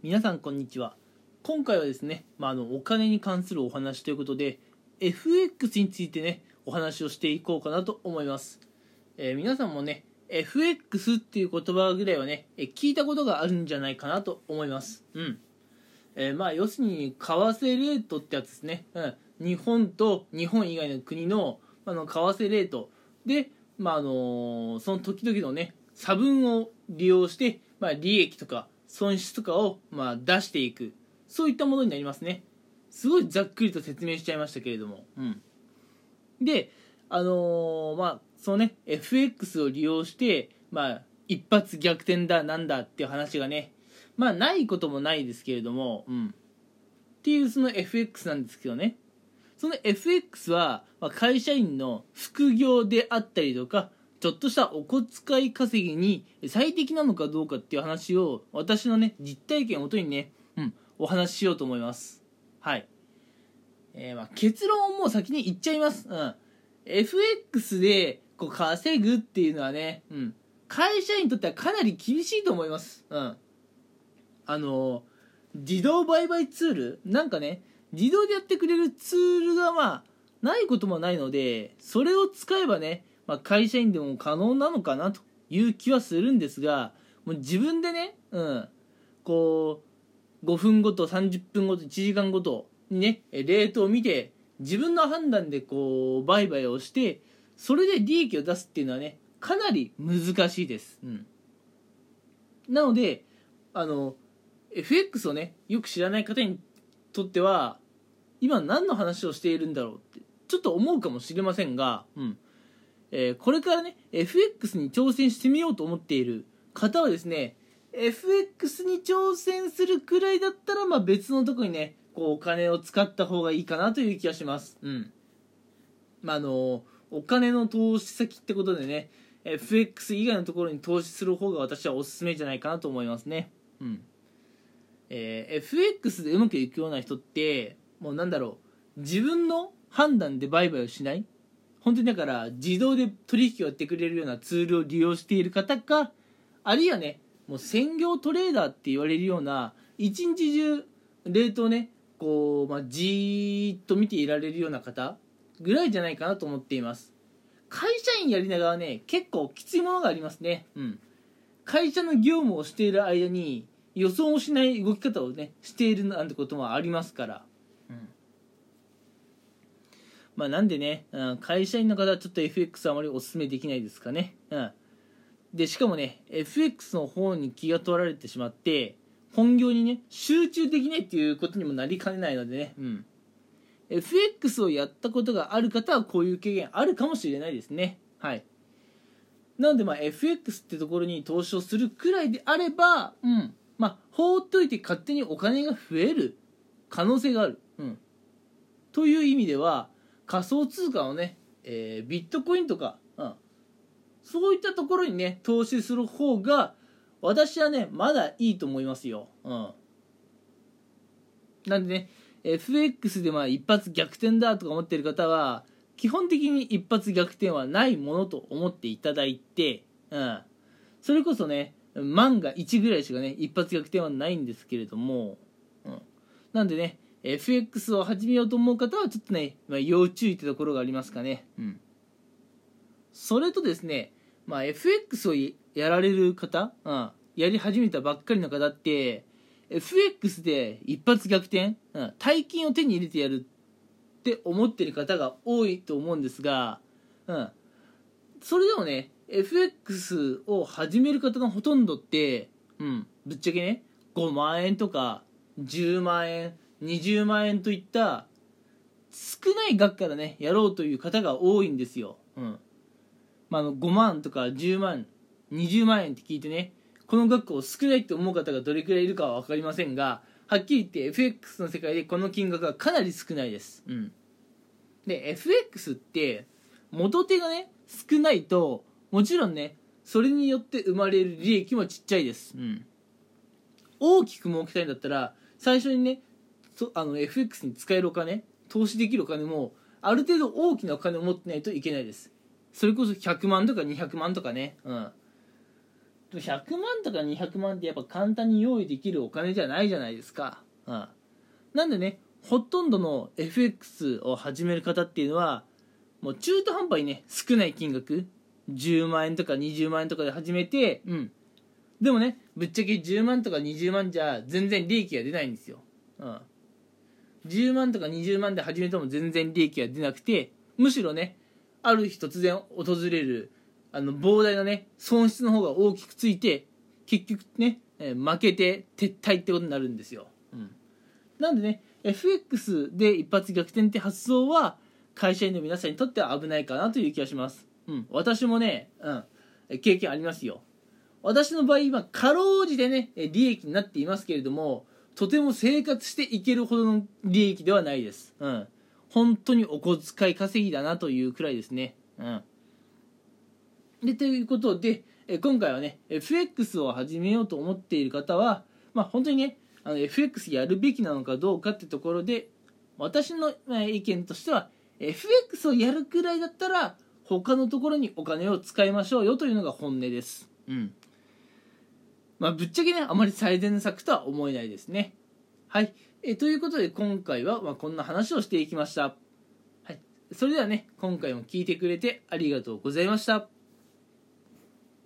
皆さんこんにちは。今回はですね、まあ、あのお金に関するお話ということで FX についてねお話をしていこうかなと思います、えー、皆さんもね FX っていう言葉ぐらいはね聞いたことがあるんじゃないかなと思います。うん。えー、まあ要するに為替レートってやつですね、うん、日本と日本以外の国のあの為替レート。で、まああのその時々のね差分を利用して、まあ、利益とか損失とかを、まあ、出していく。そういったものになりますね。すごいざっくりと説明しちゃいましたけれども、うん、であのー、まあそのね FX を利用してまあ一発逆転だなんだっていう話がねまあないこともないですけれども、うん、っていうその FX なんですけどね。その FX は、まあ、会社員の副業であったりとかちょっとしたお小遣い稼ぎに最適なのかどうかっていう話を私のね実体験をもとにね、うん、お話ししようと思います。はい。えー、まあ、結論をもう先に言っちゃいます、うん、FX でこう稼ぐっていうのはね、うん、会社員にとってはかなり厳しいと思います。うん。あの自動売買ツール？なんかね自動でやってくれるツールがまあないこともないのでそれを使えばねまあ、会社員でも可能なのかなという気はするんですがもう自分でね、うん、こう5分ごと30分ごと1時間ごとにねレートを見て自分の判断でこう売買をしてそれで利益を出すっていうのはねかなり難しいです、うん、なのであの FX をねよく知らない方にとっては今何の話をしているんだろうってちょっと思うかもしれませんが、うん、えー、これからね FX に挑戦してみようと思っている方はですね FX に挑戦するくらいだったら、まあ、別のとこにねこうお金を使った方がいいかなという気がします。うん。まああのお金の投資先ってことでね FX 以外のところに投資する方が私はおすすめじゃないかなと思いますね。うん。えー、FX でうまくいくような人ってもうなんだろう自分の判断で売買をしない本当にだから自動で取引をやってくれるようなツールを利用している方かあるいはねもう専業トレーダーって言われるような一日中レートをねこう、まあ、じーっと見ていられるような方ぐらいじゃないかなと思っています。会社員やりながらね結構きついものがありますね。うん。会社の業務をしている間に予想もしない動き方をねしているなんてこともありますから。まあ、なんでね、うん、会社員の方はちょっと FX あまりお勧めできないですかね。うん。で、しかもね、FX の方に気が取られてしまって、本業にね、集中できないっていうことにもなりかねないのでね、うん。FX をやったことがある方はこういう経験あるかもしれないですね。はい。なので、まあ、FX ってところに投資をするくらいであれば、うん。まあ、放っといて勝手にお金が増える可能性がある。うん。という意味では、仮想通貨をね、えー、ビットコインとか、うん、そういったところにね投資する方が私はねまだいいと思いますよ、うん、なんでね FX でまあ一発逆転だとか思ってる方は基本的に一発逆転はないものと思っていただいて、うん、それこそね万が1ぐらいしかね一発逆転はないんですけれども、うん、なんでね FX を始めようと思う方はちょっとね、まあ、要注意ってところがありますかね。うん。それとですね、まあ、FX をやられる方、うん、やり始めたばっかりの方って、FX で一発逆転、うん、大金を手に入れてやるって思ってる方が多いと思うんですが、うん。それでもね、FX を始める方のほとんどって、うん、ぶっちゃけね、5万円とか10万円、20万円といった少ない額からねやろうという方が多いんですよ、うん。まあ、の5万とか10万20万円って聞いてねこの額を少ないって思う方がどれくらいいるかは分かりませんがはっきり言って FX の世界でこの金額はかなり少ないです、うん、で FX って元手がね少ないともちろんねそれによって生まれる利益もちっちゃいです、うん、大きく儲けたいんだったら最初にねあの FX に使えるお金投資できるお金もある程度大きなお金を持ってないといけないです。それこそ100万とか200万とかね。うん。100万とか200万ってやっぱ簡単に用意できるお金じゃないじゃないですか、うん、なんでねほとんどの FX を始める方っていうのはもう中途半端にね少ない金額。10万円とか20万円とかで始めてうん。でもねぶっちゃけ10万とか20万じゃ全然利益が出ないんですよ、うん、10万とか20万で始めても全然利益が出なくてむしろねある日突然訪れるあの膨大なね損失の方が大きくついて結局ね、え、負けて撤退ってことになるんですよ、うん、なんでね FX で一発逆転って発想は会社員の皆さんにとっては危ないかなという気がします、うん、私もね、うん、経験ありますよ。私の場合はかろうじてね利益になっていますけれどもとても生活していけるほどの利益ではないです、うん、本当にお小遣い稼ぎだなというくらいですねうんでということでえ今回はね FX を始めようと思っている方はまあ本当にねあの FX やるべきなのかどうかってところで私の意見としては FX をやるくらいだったら他のところにお金を使いましょうよというのが本音です。うん。まあ、ぶっちゃけね、あまり最善策とは思えないですね。はい。えということで今回は、まこんな話をしていきました。はい。それではね、今回も聞いてくれてありがとうございました。